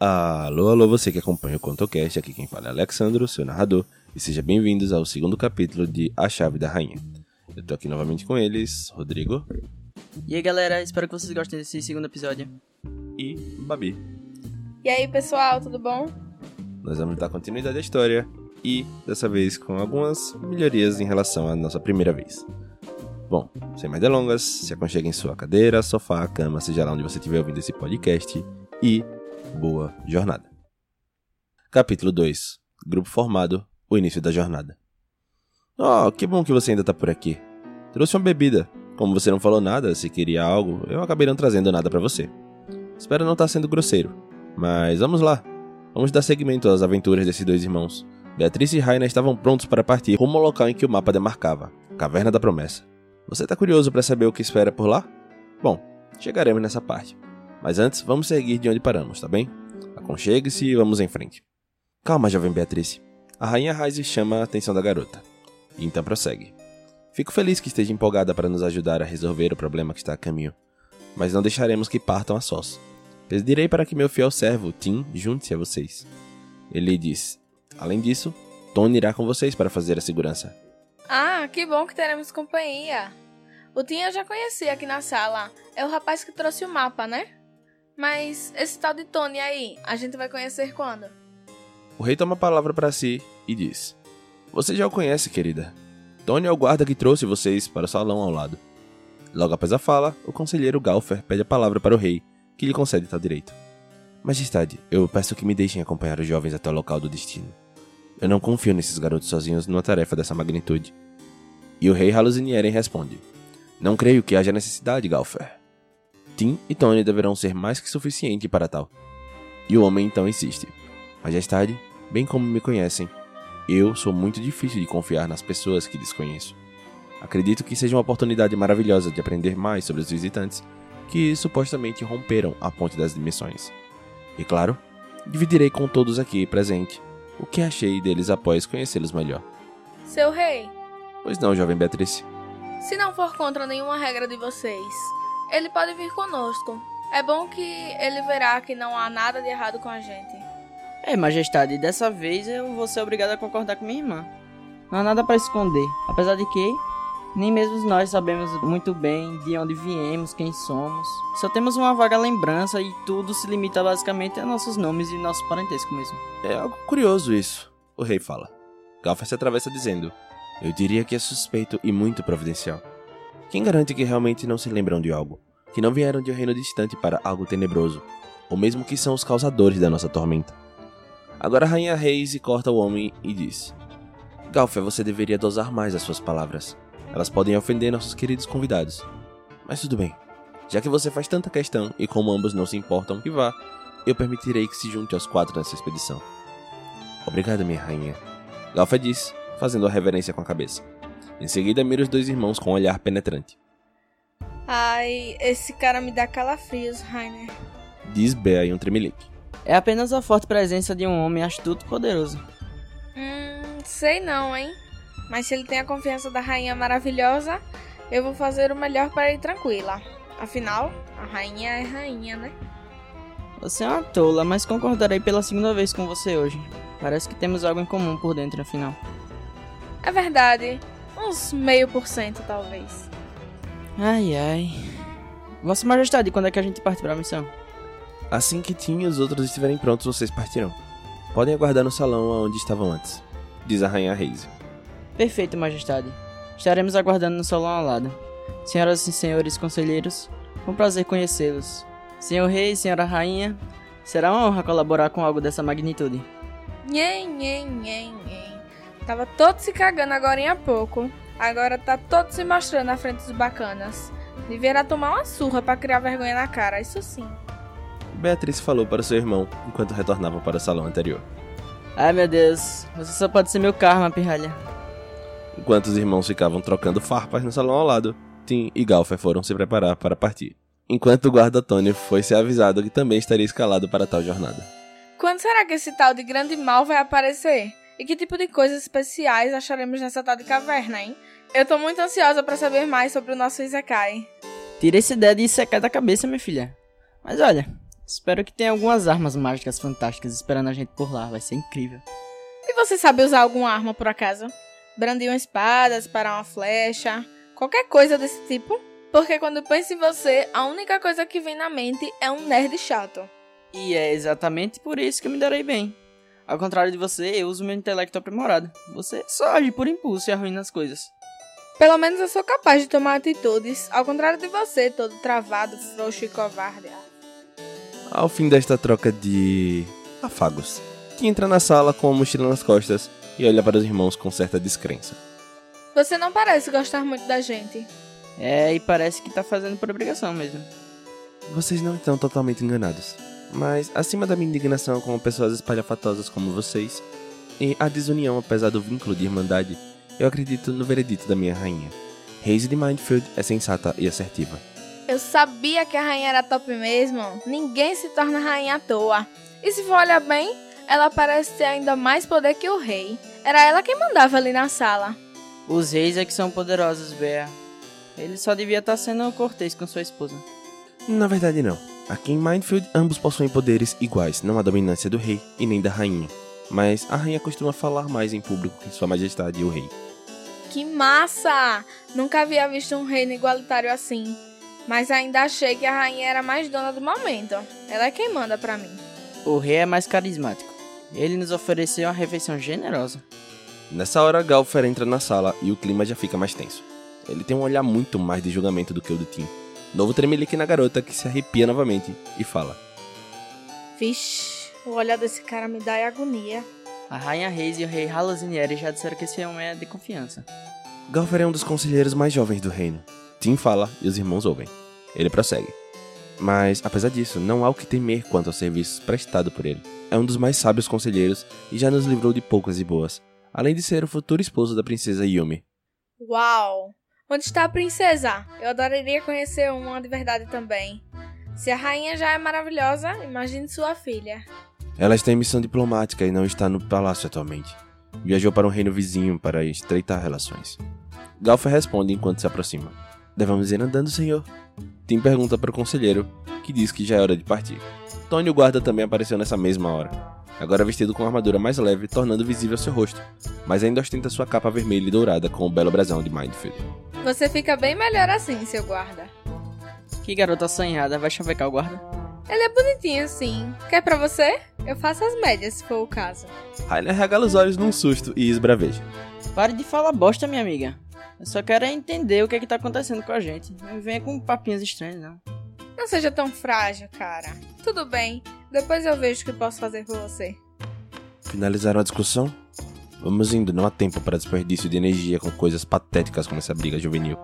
Alô, alô, você que acompanha o ContoCast, aqui quem fala é Alexandro, seu narrador, e sejam bem-vindos ao segundo capítulo de A Chave da Rainha. Eu tô aqui novamente com eles, Rodrigo E aí galera, espero que vocês gostem desse segundo episódio. e Babi. E aí, pessoal, tudo bom? Nós vamos dar continuidade à história e, dessa vez, com algumas melhorias em relação à nossa primeira vez. Bom, sem mais delongas, se aconchegue em sua cadeira, sofá, cama, seja lá onde você estiver ouvindo esse podcast e boa jornada. Capítulo 2 Grupo formado, o início da jornada. Oh, que bom que você ainda tá por aqui. Trouxe uma bebida. Como você não falou nada, se queria algo, eu acabei não trazendo nada pra você. Espero não estar sendo grosseiro, mas vamos lá. Vamos dar seguimento às aventuras desses dois irmãos. Beatriz e Raina estavam prontos para partir rumo ao local em que o mapa demarcava, Caverna da Promessa. Você tá curioso para saber o que espera por lá? Bom, chegaremos nessa parte. Mas antes, vamos seguir de onde paramos, tá bem? Aconchegue-se e vamos em frente. Calma, jovem Beatriz. A rainha Raise chama a atenção da garota. E então prossegue. Fico feliz que esteja empolgada para nos ajudar a resolver o problema que está a caminho. Mas não deixaremos que partam a sós. Pedirei para que meu fiel servo, Tim, junte-se a vocês. Ele diz: Além disso, Tony irá com vocês para fazer a segurança. Ah, que bom que teremos companhia. O Tim eu já conheci aqui na sala. É o rapaz que trouxe o mapa, né? Mas esse tal de Tony aí, a gente vai conhecer quando? O rei toma a palavra para si e diz: Você já o conhece, querida. Tony é o guarda que trouxe vocês para o salão ao lado. Logo após a fala, o conselheiro Galfer pede a palavra para o rei, que lhe concede tal direito. Majestade, eu peço que me deixem acompanhar os jovens até o local do destino. Eu não confio nesses garotos sozinhos numa tarefa dessa magnitude. E o rei Haluzinieren responde: Não creio que haja necessidade, Galfer. Tim e Tony deverão ser mais que suficiente para tal. E o homem então insiste: Majestade, bem como me conhecem, eu sou muito difícil de confiar nas pessoas que desconheço. Acredito que seja uma oportunidade maravilhosa de aprender mais sobre os visitantes que supostamente romperam a ponte das dimensões. E claro, dividirei com todos aqui presente o que achei deles após conhecê-los melhor. Seu rei, Pois não, jovem Beatriz. se não for contra nenhuma regra de vocês, ele pode vir conosco. É bom que ele verá que não há nada de errado com a gente. É, majestade, dessa vez eu vou ser obrigado a concordar com minha irmã. Não há nada para esconder, apesar de que nem mesmo nós sabemos muito bem de onde viemos, quem somos. Só temos uma vaga lembrança e tudo se limita basicamente a nossos nomes e nosso parentesco mesmo. É algo curioso isso, o rei fala. Galfer se atravessa dizendo: Eu diria que é suspeito e muito providencial. Quem garante que realmente não se lembram de algo? Que não vieram de um reino distante para algo tenebroso? Ou mesmo que são os causadores da nossa tormenta? Agora a rainha Reise corta o homem e diz: Galfer, você deveria dosar mais as suas palavras. Elas podem ofender nossos queridos convidados. Mas tudo bem. Já que você faz tanta questão e como ambos não se importam que vá, eu permitirei que se junte aos quatro nessa expedição. Obrigado, minha rainha. Galfa diz, fazendo a reverência com a cabeça. Em seguida, mira os dois irmãos com um olhar penetrante. Ai, esse cara me dá calafrios, Rainer. Diz Bea em um tremelique. É apenas a forte presença de um homem astuto e poderoso. Hum, sei não, hein? Mas se ele tem a confiança da rainha maravilhosa, eu vou fazer o melhor para ir tranquila. Afinal, a rainha é rainha, né? Você é uma tola, mas concordarei pela segunda vez com você hoje. Parece que temos algo em comum por dentro, afinal. É verdade. Uns meio por cento, talvez. Ai, ai. Vossa Majestade, quando é que a gente parte pra missão? Assim que Tim e os outros estiverem prontos, vocês partirão. Podem aguardar no salão onde estavam antes, diz a rainha Reise. Perfeito, Majestade. Estaremos aguardando no salão ao lado. Senhoras e senhores conselheiros, foi um prazer conhecê-los. Senhor Rei, Senhora Rainha, será uma honra colaborar com algo dessa magnitude. Nhen, nhen, nhen, nhen. Tava todo se cagando agora há pouco. Agora tá todo se mostrando na frente dos bacanas. Deverá tomar uma surra pra criar vergonha na cara, isso sim. Beatriz falou para seu irmão enquanto retornavam para o salão anterior. Ai meu Deus, você só pode ser meu karma, pirralha. Enquanto os irmãos ficavam trocando farpas no salão ao lado, Tim e Galfer foram se preparar para partir. Enquanto o guarda Tony foi ser avisado que também estaria escalado para tal jornada. Quando será que esse tal de grande mal vai aparecer? E que tipo de coisas especiais acharemos nessa tal de caverna, hein? Eu tô muito ansiosa pra saber mais sobre o nosso Isekai. Tira essa ideia de secar da cabeça, minha filha. Mas olha, Espero que tenha algumas armas mágicas fantásticas esperando a gente por lá, vai ser incrível. E você sabe usar alguma arma por acaso? Brandir uma espada, disparar uma flecha, qualquer coisa desse tipo? Porque quando penso em você, a única coisa que vem na mente é um nerd chato. E é exatamente por isso que eu me darei bem. Ao contrário de você, eu uso meu intelecto aprimorado. Você só age por impulso e arruina as coisas. Pelo menos eu sou capaz de tomar atitudes, ao contrário de você, todo travado, frouxo e covarde. Ao fim desta troca de afagos, que entra na sala com a mochila nas costas e olha para os irmãos com certa descrença. Você não parece gostar muito da gente. É, e parece que tá fazendo por obrigação mesmo. Vocês não estão totalmente enganados. Mas, acima da minha indignação com pessoas espalhafatosas como vocês, e a desunião apesar do vínculo de irmandade, eu acredito no veredito da minha rainha. Reise de Mindfield é sensata e assertiva. Eu sabia que a rainha era top mesmo. Ninguém se torna rainha à toa. E se for olhar bem, ela parece ter ainda mais poder que o rei. Era ela quem mandava ali na sala. Os reis é que são poderosos, Bea. Ele só devia estar sendo cortês com sua esposa. Na verdade, não. Aqui em Mindfield, ambos possuem poderes iguais, não a dominância do rei e nem da rainha. Mas a rainha costuma falar mais em público que Sua Majestade e o rei. Que massa! Nunca havia visto um reino igualitário assim. Mas ainda achei que a rainha era mais dona do momento. Ela é quem manda pra mim. O rei é mais carismático. Ele nos ofereceu uma refeição generosa. Nessa hora, Galfer entra na sala e o clima já fica mais tenso. Ele tem um olhar muito mais de julgamento do que o do Tim. Novo tremelique na garota que se arrepia novamente e fala: Vixe, o olhar desse cara me dá agonia. A rainha Reis e o rei Halazinieri já disseram que esse homem é de confiança. Galfer é um dos conselheiros mais jovens do reino. Tim fala e os irmãos ouvem. Ele prossegue. Mas, apesar disso, não há o que temer quanto aos serviços prestados por ele. É um dos mais sábios conselheiros e já nos livrou de poucas e boas, além de ser o futuro esposo da princesa Yumi. Uau! Onde está a princesa? Eu adoraria conhecer uma de verdade também. Se a rainha já é maravilhosa, imagine sua filha. Ela está em missão diplomática e não está no palácio atualmente. Viajou para um reino vizinho para estreitar relações. Galfer responde enquanto se aproxima. Devemos ir andando, senhor. Tim pergunta para o conselheiro, que diz que já é hora de partir. Tony o guarda também apareceu nessa mesma hora, agora vestido com armadura mais leve, tornando visível seu rosto, mas ainda ostenta sua capa vermelha e dourada com o belo brasão de Mindfield. Você fica bem melhor assim, seu guarda. Que garota assanhada, vai chavecar o guarda? Ele é bonitinho, sim. Quer pra você? Eu faço as médias, se for o caso. Rainer regala os olhos num susto e esbraveja. Pare de falar bosta, minha amiga. Eu só quero é entender o que é que tá acontecendo com a gente. Não venha com papinhos estranhos, não. Não seja tão frágil, cara. Tudo bem. Depois eu vejo o que posso fazer por você. Finalizaram a discussão? Vamos indo, não há tempo para desperdício de energia com coisas patéticas como essa briga juvenil.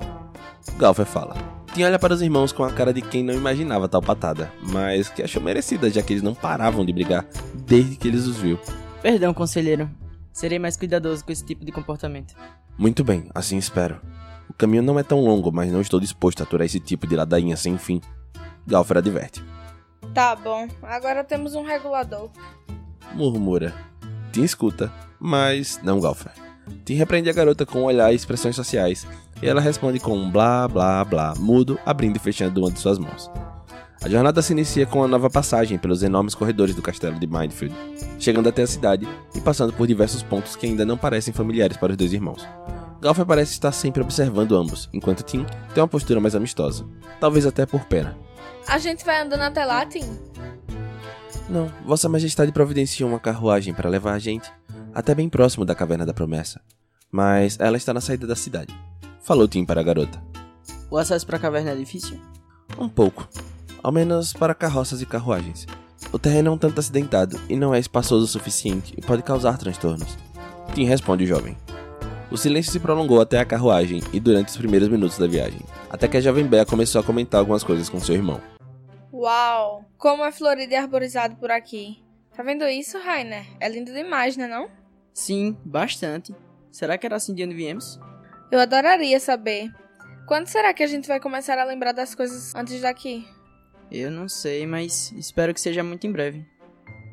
Galfer fala. Tim olha para os irmãos com a cara de quem não imaginava tal patada, mas que achou merecida, já que eles não paravam de brigar desde que eles os viu. Perdão, conselheiro. Serei mais cuidadoso com esse tipo de comportamento. Muito bem, assim espero. O caminho não é tão longo, mas não estou disposto a aturar esse tipo de ladainha sem fim. Galfer adverte. Tá bom, agora temos um regulador. Murmura. Tim escuta, mas não Galfer. Tim repreende a garota com um olhar e expressões sociais, e ela responde com um blá blá blá mudo, abrindo e fechando uma de suas mãos. A jornada se inicia com uma nova passagem pelos enormes corredores do castelo de Mindfield, chegando até a cidade e passando por diversos pontos que ainda não parecem familiares para os dois irmãos. Galfer parece estar sempre observando ambos, enquanto Tim tem uma postura mais amistosa, talvez até por pena. A gente vai andando até lá, Tim? Não, Vossa Majestade providenciou uma carruagem para levar a gente até bem próximo da Caverna da Promessa, mas ela está na saída da cidade. Falou Tim para a garota. O acesso para a caverna é difícil? Um pouco, ao menos para carroças e carruagens. O terreno é um tanto acidentado e não é espaçoso o suficiente e pode causar transtornos. Tim responde o jovem. O silêncio se prolongou até a carruagem e durante os primeiros minutos da viagem, até que a jovem Bea começou a comentar algumas coisas com seu irmão. Uau, como é florido e arborizado por aqui. Tá vendo isso, Rainer? É lindo demais, né não? Sim, bastante. Será que era assim de onde viemos? Eu adoraria saber. Quando será que a gente vai começar a lembrar das coisas antes daqui? Eu não sei, mas espero que seja muito em breve.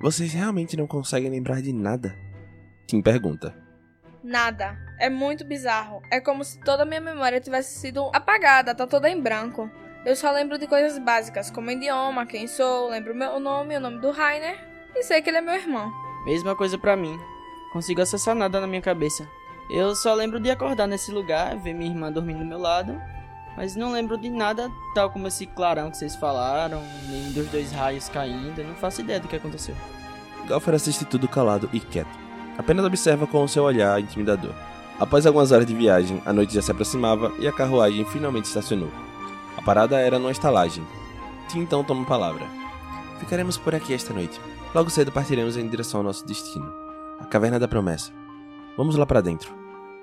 Vocês realmente não conseguem lembrar de nada? Tim pergunta. Nada. É muito bizarro. É como se toda a minha memória tivesse sido apagada, tá toda em branco. Eu só lembro de coisas básicas, como idioma, quem sou, lembro meu nome, o nome do Rainer e sei que ele é meu irmão. Mesma coisa pra mim. Consigo acessar nada na minha cabeça. Eu só lembro de acordar nesse lugar, ver minha irmã dormindo do meu lado, mas não lembro de nada tal como esse clarão que vocês falaram, nem dos dois raios caindo, eu não faço ideia do que aconteceu. Galfer assiste tudo calado e quieto. Apenas observa com o seu olhar intimidador. Após algumas horas de viagem, a noite já se aproximava e a carruagem finalmente estacionou. A parada era numa estalagem. Tim então toma a palavra. Ficaremos por aqui esta noite. Logo cedo partiremos em direção ao nosso destino. A Caverna da Promessa. Vamos lá para dentro.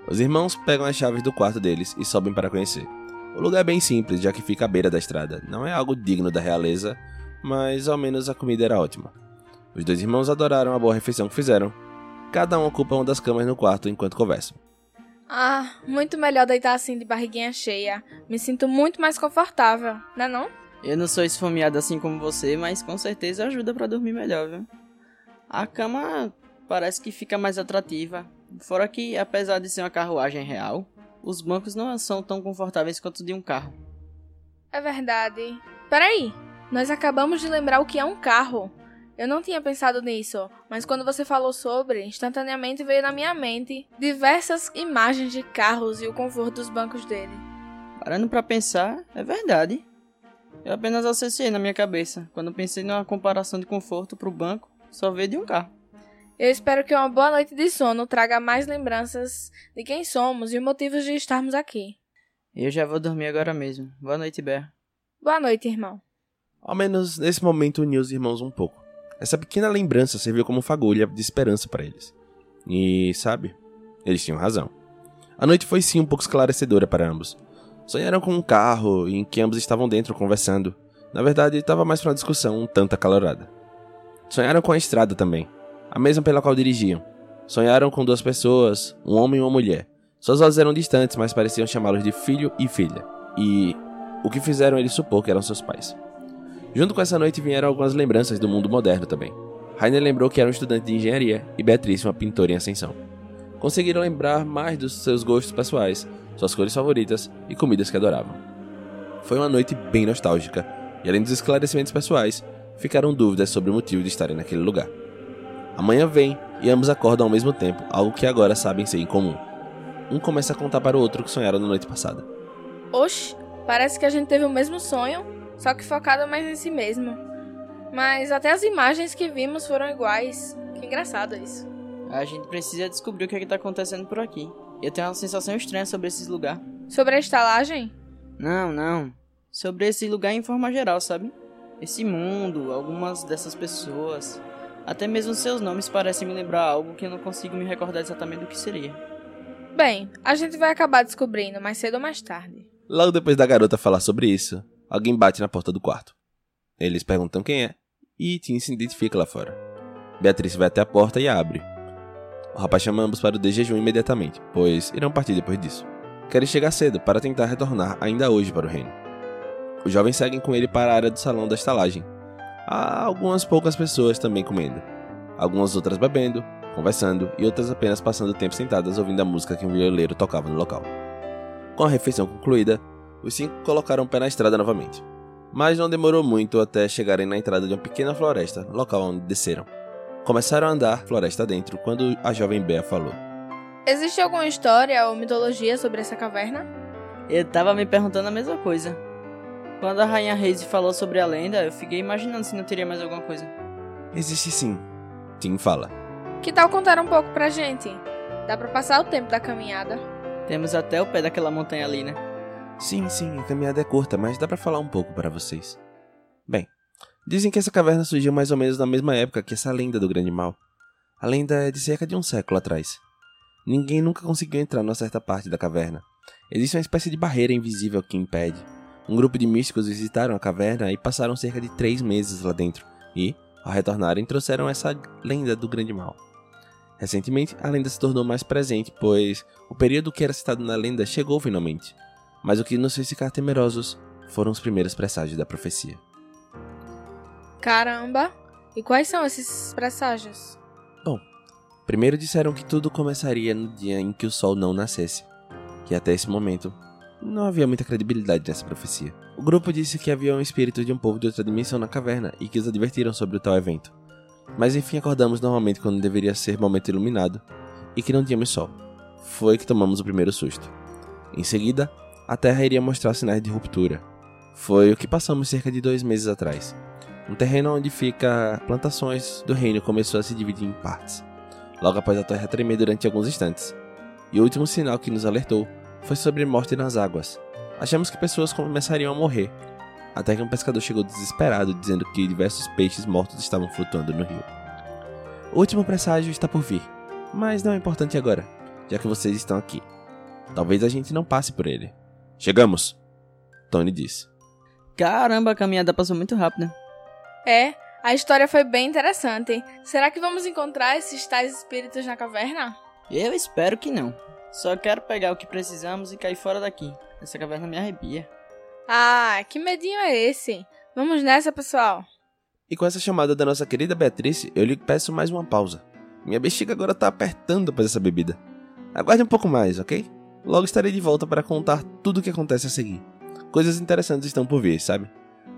Os irmãos pegam as chaves do quarto deles e sobem para conhecer. O lugar é bem simples, já que fica à beira da estrada. Não é algo digno da realeza, mas ao menos a comida era ótima. Os dois irmãos adoraram a boa refeição que fizeram. Cada um ocupa uma das camas no quarto enquanto conversam. Ah, muito melhor deitar assim de barriguinha cheia. Me sinto muito mais confortável, não é não? Eu não sou esfomeado assim como você, mas com certeza ajuda para dormir melhor, viu? A cama parece que fica mais atrativa. Fora que, apesar de ser uma carruagem real, os bancos não são tão confortáveis quanto de um carro. É verdade. Peraí, nós acabamos de lembrar o que é um carro. Eu não tinha pensado nisso, mas quando você falou sobre, instantaneamente veio na minha mente diversas imagens de carros e o conforto dos bancos dele. Parando para pensar, é verdade. Eu apenas associei na minha cabeça. Quando pensei numa comparação de conforto pro banco, só veio de um carro. Eu espero que uma boa noite de sono traga mais lembranças de quem somos e motivos de estarmos aqui. Eu já vou dormir agora mesmo. Boa noite, Ber. Boa noite, irmão. Ao menos nesse momento uniu os irmãos um pouco. Essa pequena lembrança serviu como fagulha de esperança para eles. E, sabe, eles tinham razão. A noite foi sim um pouco esclarecedora para ambos. Sonharam com um carro em que ambos estavam dentro conversando. Na verdade, estava mais para uma discussão um tanto acalorada. Sonharam com a estrada também, a mesma pela qual dirigiam. Sonharam com duas pessoas, um homem e uma mulher. Suas vozes eram distantes, mas pareciam chamá-los de filho e filha. E o que fizeram eles supor que eram seus pais. Junto com essa noite vieram algumas lembranças do mundo moderno também. Rainer lembrou que era um estudante de engenharia e Beatriz uma pintora em ascensão. Conseguiram lembrar mais dos seus gostos pessoais, suas cores favoritas e comidas que adoravam. Foi uma noite bem nostálgica, e além dos esclarecimentos pessoais, ficaram dúvidas sobre o motivo de estarem naquele lugar. Amanhã vem e ambos acordam ao mesmo tempo, algo que agora sabem ser incomum. Um começa a contar para o outro que sonharam na noite passada. Oxe, parece que a gente teve o mesmo sonho só que focado mais em si mesmo. Mas até as imagens que vimos foram iguais. Que engraçado isso. A gente precisa descobrir o que, é está acontecendo por aqui. Eu tenho uma sensação estranha sobre esse lugar. Sobre a estalagem? Não, não. Sobre esse lugar em forma geral, sabe? Esse mundo, algumas dessas pessoas. Até mesmo seus nomes parecem me lembrar algo que eu não consigo me recordar exatamente do que seria. Bem, a gente vai acabar descobrindo mais cedo ou mais tarde. Logo depois da garota falar sobre isso, Alguém bate na porta do quarto. Eles perguntam quem é e Tim se identifica lá fora. Beatriz vai até a porta e abre. O rapaz chama ambos para o de jejum imediatamente, pois irão partir depois disso. Querem chegar cedo para tentar retornar ainda hoje para o reino. Os jovens seguem com ele para a área do salão da estalagem. Há algumas poucas pessoas também comendo. Algumas outras bebendo, conversando e outras apenas passando tempo sentadas ouvindo a música que um violeiro tocava no local. Com a refeição concluída, os cinco colocaram o pé na estrada novamente. Mas não demorou muito até chegarem na entrada de uma pequena floresta, local onde desceram. Começaram a andar floresta dentro quando a jovem Bea falou: Existe alguma história ou mitologia sobre essa caverna? Eu tava me perguntando a mesma coisa. Quando a rainha Reise falou sobre a lenda, eu fiquei imaginando se não teria mais alguma coisa. Existe sim. Tim fala. Que tal contar um pouco pra gente? Dá pra passar o tempo da caminhada. Temos até o pé daquela montanha ali, né? Sim, sim, a caminhada é curta, mas dá para falar um pouco para vocês. Bem, dizem que essa caverna surgiu mais ou menos na mesma época que essa lenda do Grande Mal. A lenda é de cerca de um século atrás. Ninguém nunca conseguiu entrar numa certa parte da caverna. Existe uma espécie de barreira invisível que impede. Um grupo de místicos visitaram a caverna e passaram cerca de três meses lá dentro, e, ao retornarem, trouxeram essa lenda do Grande Mal. Recentemente, a lenda se tornou mais presente, pois o período que era citado na lenda chegou finalmente. Mas o que nos fez ficar temerosos foram os primeiros presságios da profecia. Caramba! E quais são esses presságios? Bom, primeiro disseram que tudo começaria no dia em que o sol não nascesse, que até esse momento não havia muita credibilidade nessa profecia. O grupo disse que havia um espírito de um povo de outra dimensão na caverna e que os advertiram sobre o tal evento. Mas enfim acordamos normalmente quando deveria ser momento iluminado e que não tínhamos sol. Foi que tomamos o primeiro susto. Em seguida, a Terra iria mostrar sinais de ruptura. Foi o que passamos cerca de dois meses atrás. Um terreno onde fica plantações do reino começou a se dividir em partes. Logo após a Terra tremer durante alguns instantes. E o último sinal que nos alertou foi sobre morte nas águas. Achamos que pessoas começariam a morrer, até que um pescador chegou desesperado dizendo que diversos peixes mortos estavam flutuando no rio. O último presságio está por vir, mas não é importante agora, já que vocês estão aqui. Talvez a gente não passe por ele. Chegamos! Tony disse. Caramba, a caminhada passou muito rápida. É, a história foi bem interessante. Será que vamos encontrar esses tais espíritos na caverna? Eu espero que não. Só quero pegar o que precisamos e cair fora daqui. Essa caverna me arrepia. Ah, que medinho é esse? Vamos nessa, pessoal. E com essa chamada da nossa querida Beatriz, eu lhe peço mais uma pausa. Minha bexiga agora tá apertando após essa bebida. Aguarde um pouco mais, ok? Logo estarei de volta para contar tudo o que acontece a seguir. Coisas interessantes estão por vir, sabe?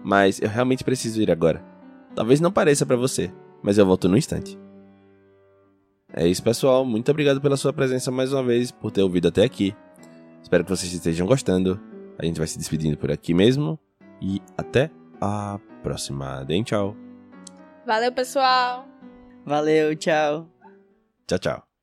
Mas eu realmente preciso ir agora. Talvez não pareça para você, mas eu volto no instante. É isso, pessoal. Muito obrigado pela sua presença mais uma vez, por ter ouvido até aqui. Espero que vocês estejam gostando. A gente vai se despedindo por aqui mesmo. E até a próxima. Deem tchau. Valeu, pessoal. Valeu, tchau. Tchau, tchau.